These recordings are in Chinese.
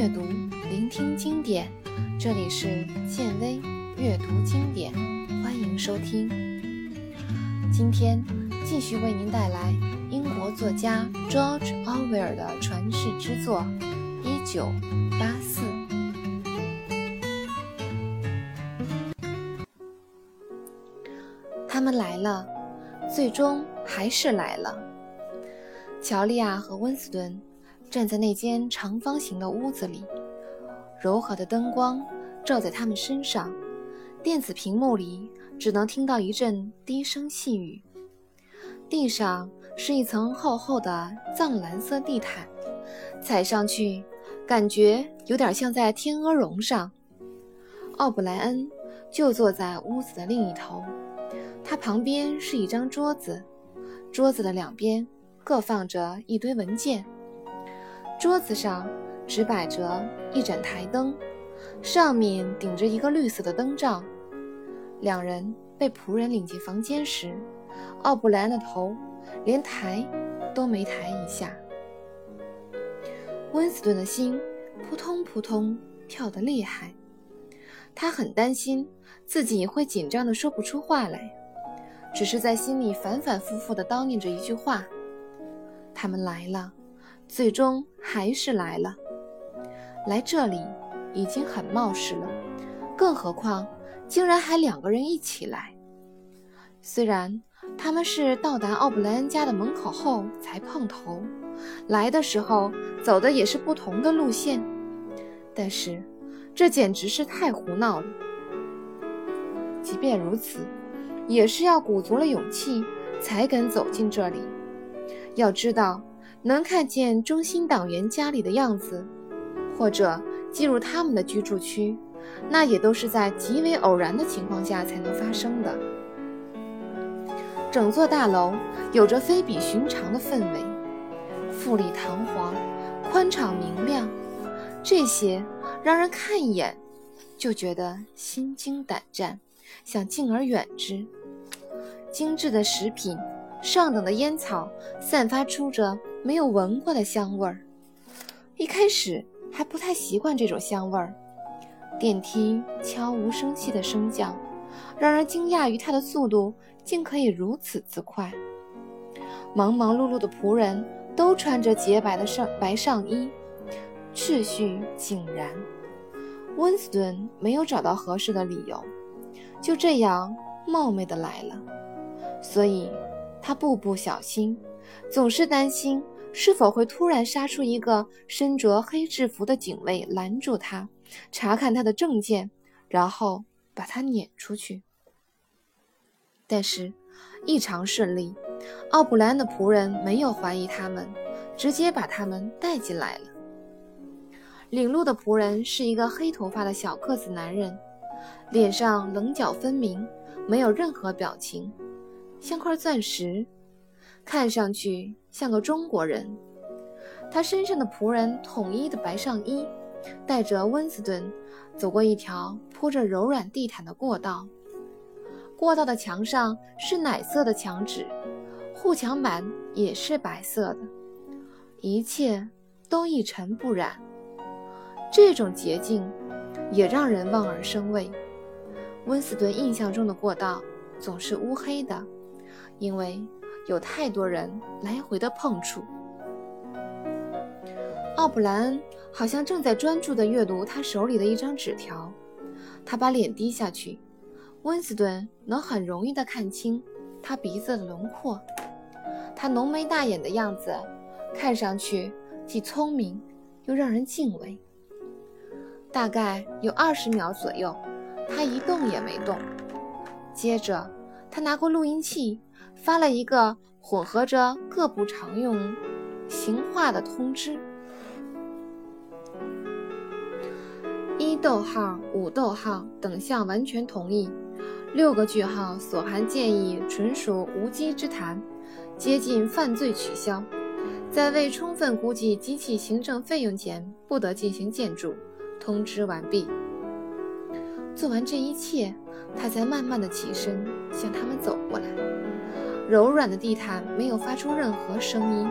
阅读，聆听经典。这里是建威阅读经典，欢迎收听。今天继续为您带来英国作家 George Orwell 的传世之作《一九八四》。他们来了，最终还是来了。乔利亚和温斯顿。站在那间长方形的屋子里，柔和的灯光照在他们身上，电子屏幕里只能听到一阵低声细语。地上是一层厚厚的藏蓝色地毯，踩上去感觉有点像在天鹅绒上。奥布莱恩就坐在屋子的另一头，他旁边是一张桌子，桌子的两边各放着一堆文件。桌子上只摆着一盏台灯，上面顶着一个绿色的灯罩。两人被仆人领进房间时，奥布莱恩的头连抬都没抬一下。温斯顿的心扑通扑通跳得厉害，他很担心自己会紧张的说不出话来，只是在心里反反复复地叨念着一句话：“他们来了。”最终还是来了，来这里已经很冒失了，更何况竟然还两个人一起来。虽然他们是到达奥布莱恩家的门口后才碰头，来的时候走的也是不同的路线，但是这简直是太胡闹了。即便如此，也是要鼓足了勇气才敢走进这里。要知道。能看见中心党员家里的样子，或者进入他们的居住区，那也都是在极为偶然的情况下才能发生的。整座大楼有着非比寻常的氛围，富丽堂皇，宽敞明亮，这些让人看一眼就觉得心惊胆战，想敬而远之。精致的食品。上等的烟草散发出着没有闻过的香味儿，一开始还不太习惯这种香味儿。电梯悄无声息的升降，让人惊讶于它的速度竟可以如此之快。忙忙碌碌的仆人都穿着洁白的上白上衣，秩序井然。温斯顿没有找到合适的理由，就这样冒昧的来了，所以。他步步小心，总是担心是否会突然杀出一个身着黑制服的警卫拦住他，查看他的证件，然后把他撵出去。但是异常顺利，奥布莱恩的仆人没有怀疑他们，直接把他们带进来了。领路的仆人是一个黑头发的小个子男人，脸上棱角分明，没有任何表情。像块钻石，看上去像个中国人。他身上的仆人统一的白上衣，带着温斯顿走过一条铺着柔软地毯的过道。过道的墙上是奶色的墙纸，护墙板也是白色的，一切都一尘不染。这种洁净也让人望而生畏。温斯顿印象中的过道总是乌黑的。因为有太多人来回的碰触，奥布莱恩好像正在专注地阅读他手里的一张纸条。他把脸低下去，温斯顿能很容易地看清他鼻子的轮廓。他浓眉大眼的样子，看上去既聪明又让人敬畏。大概有二十秒左右，他一动也没动。接着，他拿过录音器。发了一个混合着各部常用行话的通知：一逗号、五逗号等项完全同意，六个句号所含建议纯属无稽之谈，接近犯罪取消，在未充分估计机器行政费用前不得进行建筑。通知完毕。做完这一切，他才慢慢的起身向他们走过来。柔软的地毯没有发出任何声音，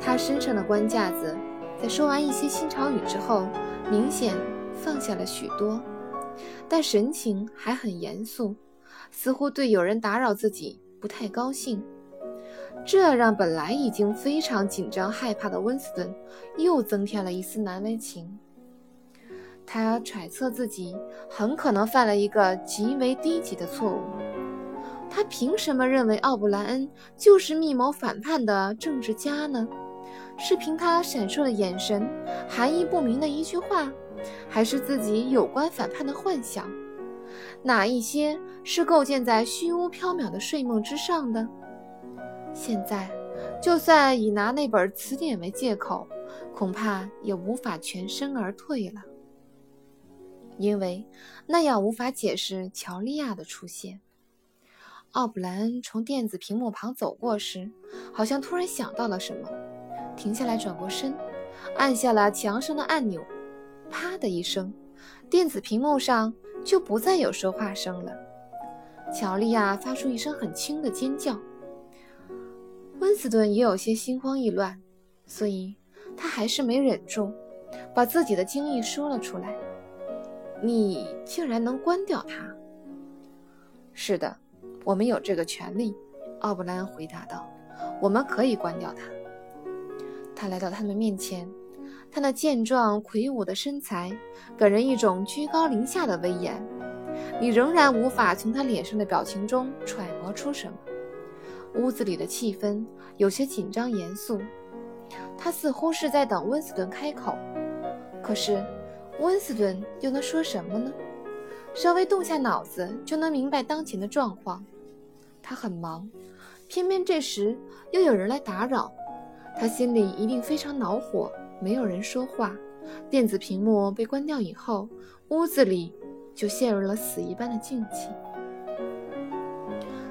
他身上的官架子在说完一些新潮语之后，明显放下了许多，但神情还很严肃，似乎对有人打扰自己不太高兴。这让本来已经非常紧张害怕的温斯顿又增添了一丝难为情。他揣测自己很可能犯了一个极为低级的错误。他凭什么认为奥布莱恩就是密谋反叛的政治家呢？是凭他闪烁的眼神、含义不明的一句话，还是自己有关反叛的幻想？哪一些是构建在虚无缥缈的睡梦之上的？现在，就算以拿那本词典为借口，恐怕也无法全身而退了，因为那样无法解释乔利亚的出现。奥布莱恩从电子屏幕旁走过时，好像突然想到了什么，停下来，转过身，按下了墙上的按钮。啪的一声，电子屏幕上就不再有说话声了。乔利亚发出一声很轻的尖叫。温斯顿也有些心慌意乱，所以他还是没忍住，把自己的经历说了出来：“你竟然能关掉它？”“是的，我们有这个权利。”奥布莱恩回答道，“我们可以关掉它。”他来到他们面前，他那健壮魁梧的身材给人一种居高临下的威严，你仍然无法从他脸上的表情中揣摩出什么。屋子里的气氛有些紧张严肃，他似乎是在等温斯顿开口。可是，温斯顿又能说什么呢？稍微动下脑子就能明白当前的状况。他很忙，偏偏这时又有人来打扰，他心里一定非常恼火。没有人说话，电子屏幕被关掉以后，屋子里就陷入了死一般的静寂。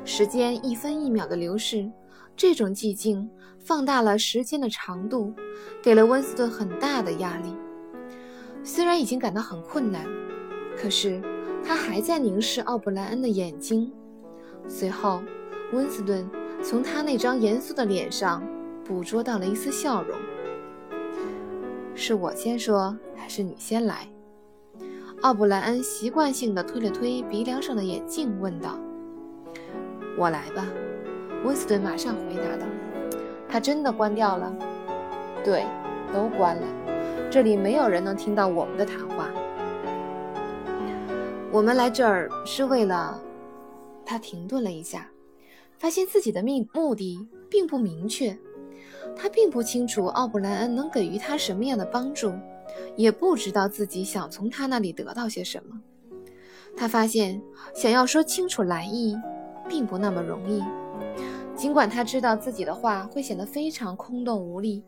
时间一分一秒的流逝，这种寂静放大了时间的长度，给了温斯顿很大的压力。虽然已经感到很困难，可是他还在凝视奥布莱恩的眼睛。随后，温斯顿从他那张严肃的脸上捕捉到了一丝笑容。是我先说，还是你先来？奥布莱恩习惯性地推了推鼻梁上的眼镜，问道。我来吧，温斯顿马上回答道。他真的关掉了？对，都关了。这里没有人能听到我们的谈话。我们来这儿是为了……他停顿了一下，发现自己的目目的并不明确。他并不清楚奥布莱恩能给予他什么样的帮助，也不知道自己想从他那里得到些什么。他发现，想要说清楚来意。并不那么容易。尽管他知道自己的话会显得非常空洞无力，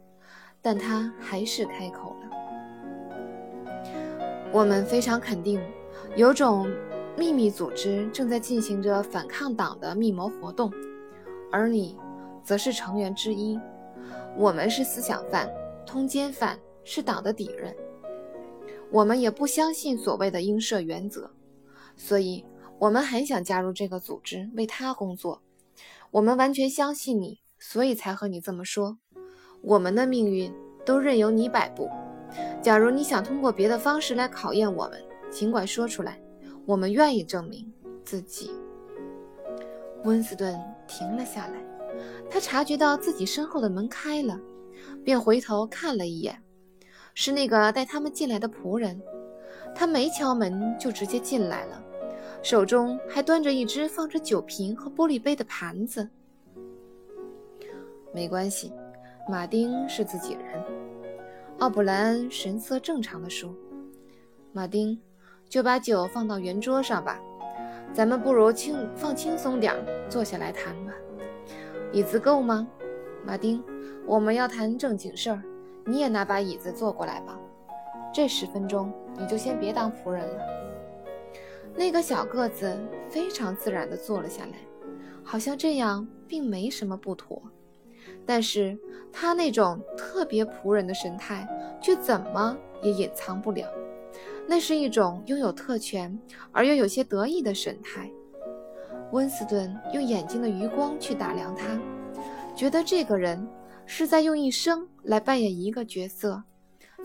但他还是开口了。我们非常肯定，有种秘密组织正在进行着反抗党的密谋活动，而你则是成员之一。我们是思想犯、通奸犯，是党的敌人。我们也不相信所谓的应设原则，所以。我们很想加入这个组织，为他工作。我们完全相信你，所以才和你这么说。我们的命运都任由你摆布。假如你想通过别的方式来考验我们，尽管说出来，我们愿意证明自己。温斯顿停了下来，他察觉到自己身后的门开了，便回头看了一眼，是那个带他们进来的仆人。他没敲门就直接进来了。手中还端着一只放着酒瓶和玻璃杯的盘子。没关系，马丁是自己人。奥布莱恩神色正常地说：“马丁，就把酒放到圆桌上吧。咱们不如轻放轻松点，坐下来谈吧。椅子够吗？马丁，我们要谈正经事儿。你也拿把椅子坐过来吧。这十分钟，你就先别当仆人了。”那个小个子非常自然地坐了下来，好像这样并没什么不妥。但是他那种特别仆人的神态却怎么也隐藏不了，那是一种拥有特权而又有些得意的神态。温斯顿用眼睛的余光去打量他，觉得这个人是在用一生来扮演一个角色，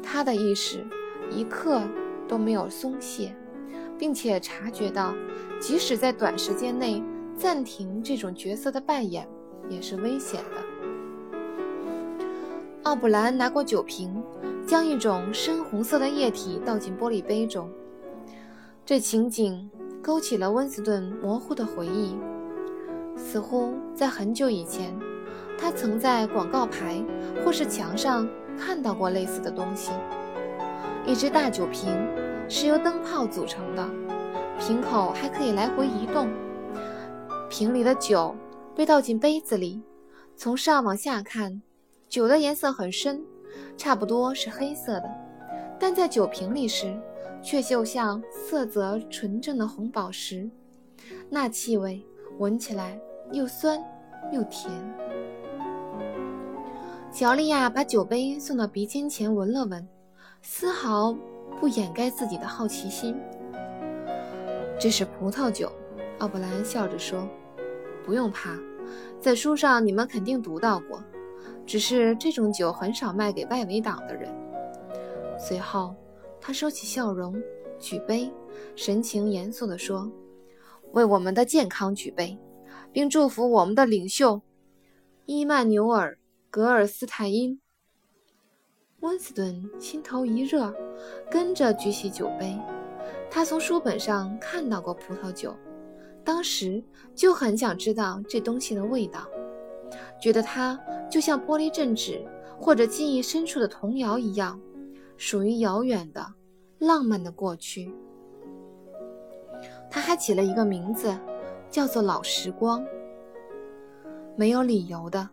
他的意识一刻都没有松懈，并且察觉到，即使在短时间内暂停这种角色的扮演也是危险的。奥布兰拿过酒瓶，将一种深红色的液体倒进玻璃杯中。这情景勾起了温斯顿模糊的回忆，似乎在很久以前，他曾在广告牌或是墙上看到过类似的东西。一只大酒瓶是由灯泡组成的，瓶口还可以来回移动。瓶里的酒被倒进杯子里，从上往下看，酒的颜色很深，差不多是黑色的，但在酒瓶里时。却就像色泽纯正的红宝石，那气味闻起来又酸又甜。乔丽亚把酒杯送到鼻尖前闻了闻，丝毫不掩盖自己的好奇心。这是葡萄酒，奥布兰笑着说：“不用怕，在书上你们肯定读到过，只是这种酒很少卖给外围党的人。”随后。他收起笑容，举杯，神情严肃地说：“为我们的健康举杯，并祝福我们的领袖伊曼纽尔·格尔斯泰因。”温斯顿心头一热，跟着举起酒杯。他从书本上看到过葡萄酒，当时就很想知道这东西的味道，觉得它就像玻璃镇纸或者记忆深处的童谣一样。属于遥远的、浪漫的过去。他还起了一个名字，叫做“老时光”。没有理由的，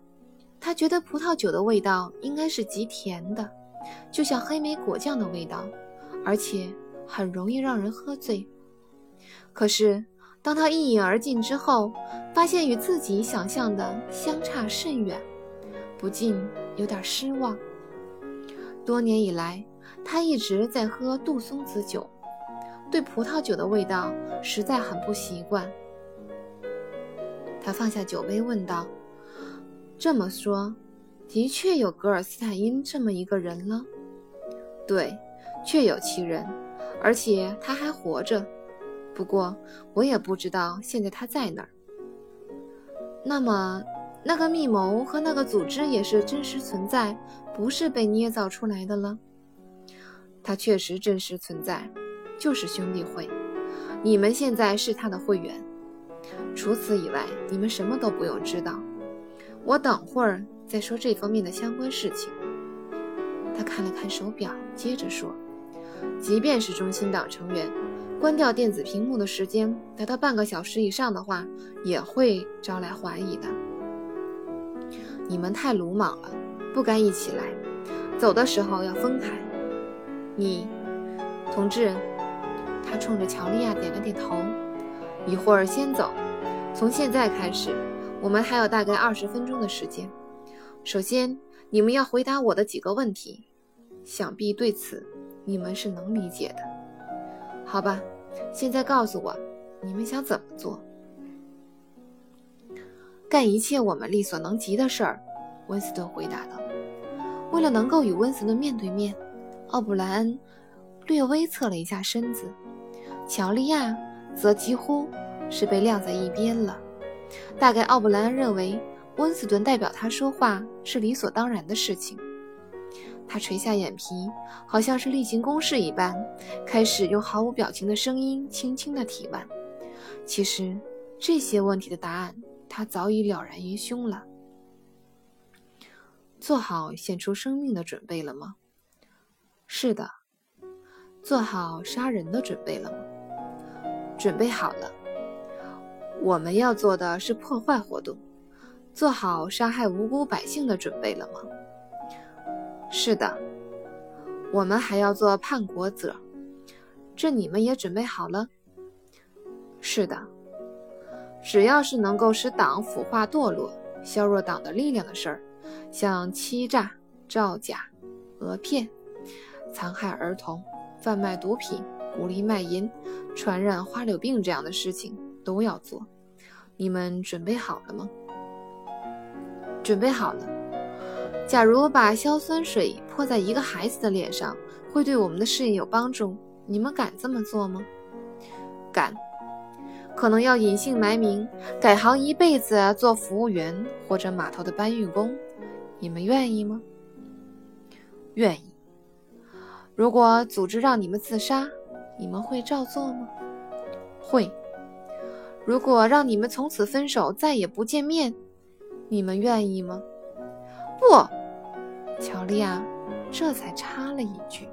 他觉得葡萄酒的味道应该是极甜的，就像黑莓果酱的味道，而且很容易让人喝醉。可是，当他一饮而尽之后，发现与自己想象的相差甚远，不禁有点失望。多年以来。他一直在喝杜松子酒，对葡萄酒的味道实在很不习惯。他放下酒杯，问道：“这么说，的确有格尔斯坦因这么一个人了？”“对，确有其人，而且他还活着。不过，我也不知道现在他在哪儿。”“那么，那个密谋和那个组织也是真实存在，不是被捏造出来的了？”他确实真实存在，就是兄弟会。你们现在是他的会员。除此以外，你们什么都不用知道。我等会儿再说这方面的相关事情。他看了看手表，接着说：“即便是中心党成员，关掉电子屏幕的时间达到半个小时以上的话，也会招来怀疑的。你们太鲁莽了，不该一起来。走的时候要分开。”你，同志，他冲着乔利亚点了点头。一会儿先走。从现在开始，我们还有大概二十分钟的时间。首先，你们要回答我的几个问题。想必对此你们是能理解的，好吧？现在告诉我，你们想怎么做？干一切我们力所能及的事儿。温斯顿回答道。为了能够与温斯顿面对面。奥布莱恩略微侧了一下身子，乔利亚则几乎是被晾在一边了。大概奥布莱恩认为温斯顿代表他说话是理所当然的事情。他垂下眼皮，好像是例行公事一般，开始用毫无表情的声音轻轻地提问。其实这些问题的答案他早已了然于胸了。做好献出生命的准备了吗？是的，做好杀人的准备了吗？准备好了。我们要做的是破坏活动，做好杀害无辜百姓的准备了吗？是的。我们还要做叛国者，这你们也准备好了？是的。只要是能够使党腐化堕落、削弱党的力量的事儿，像欺诈、造假、讹骗。残害儿童、贩卖毒品、鼓励卖淫、传染花柳病这样的事情都要做。你们准备好了吗？准备好了。假如把硝酸水泼在一个孩子的脸上，会对我们的事业有帮助，你们敢这么做吗？敢。可能要隐姓埋名，改行一辈子做服务员或者码头的搬运工，你们愿意吗？愿意。如果组织让你们自杀，你们会照做吗？会。如果让你们从此分手，再也不见面，你们愿意吗？不。乔丽亚这才插了一句。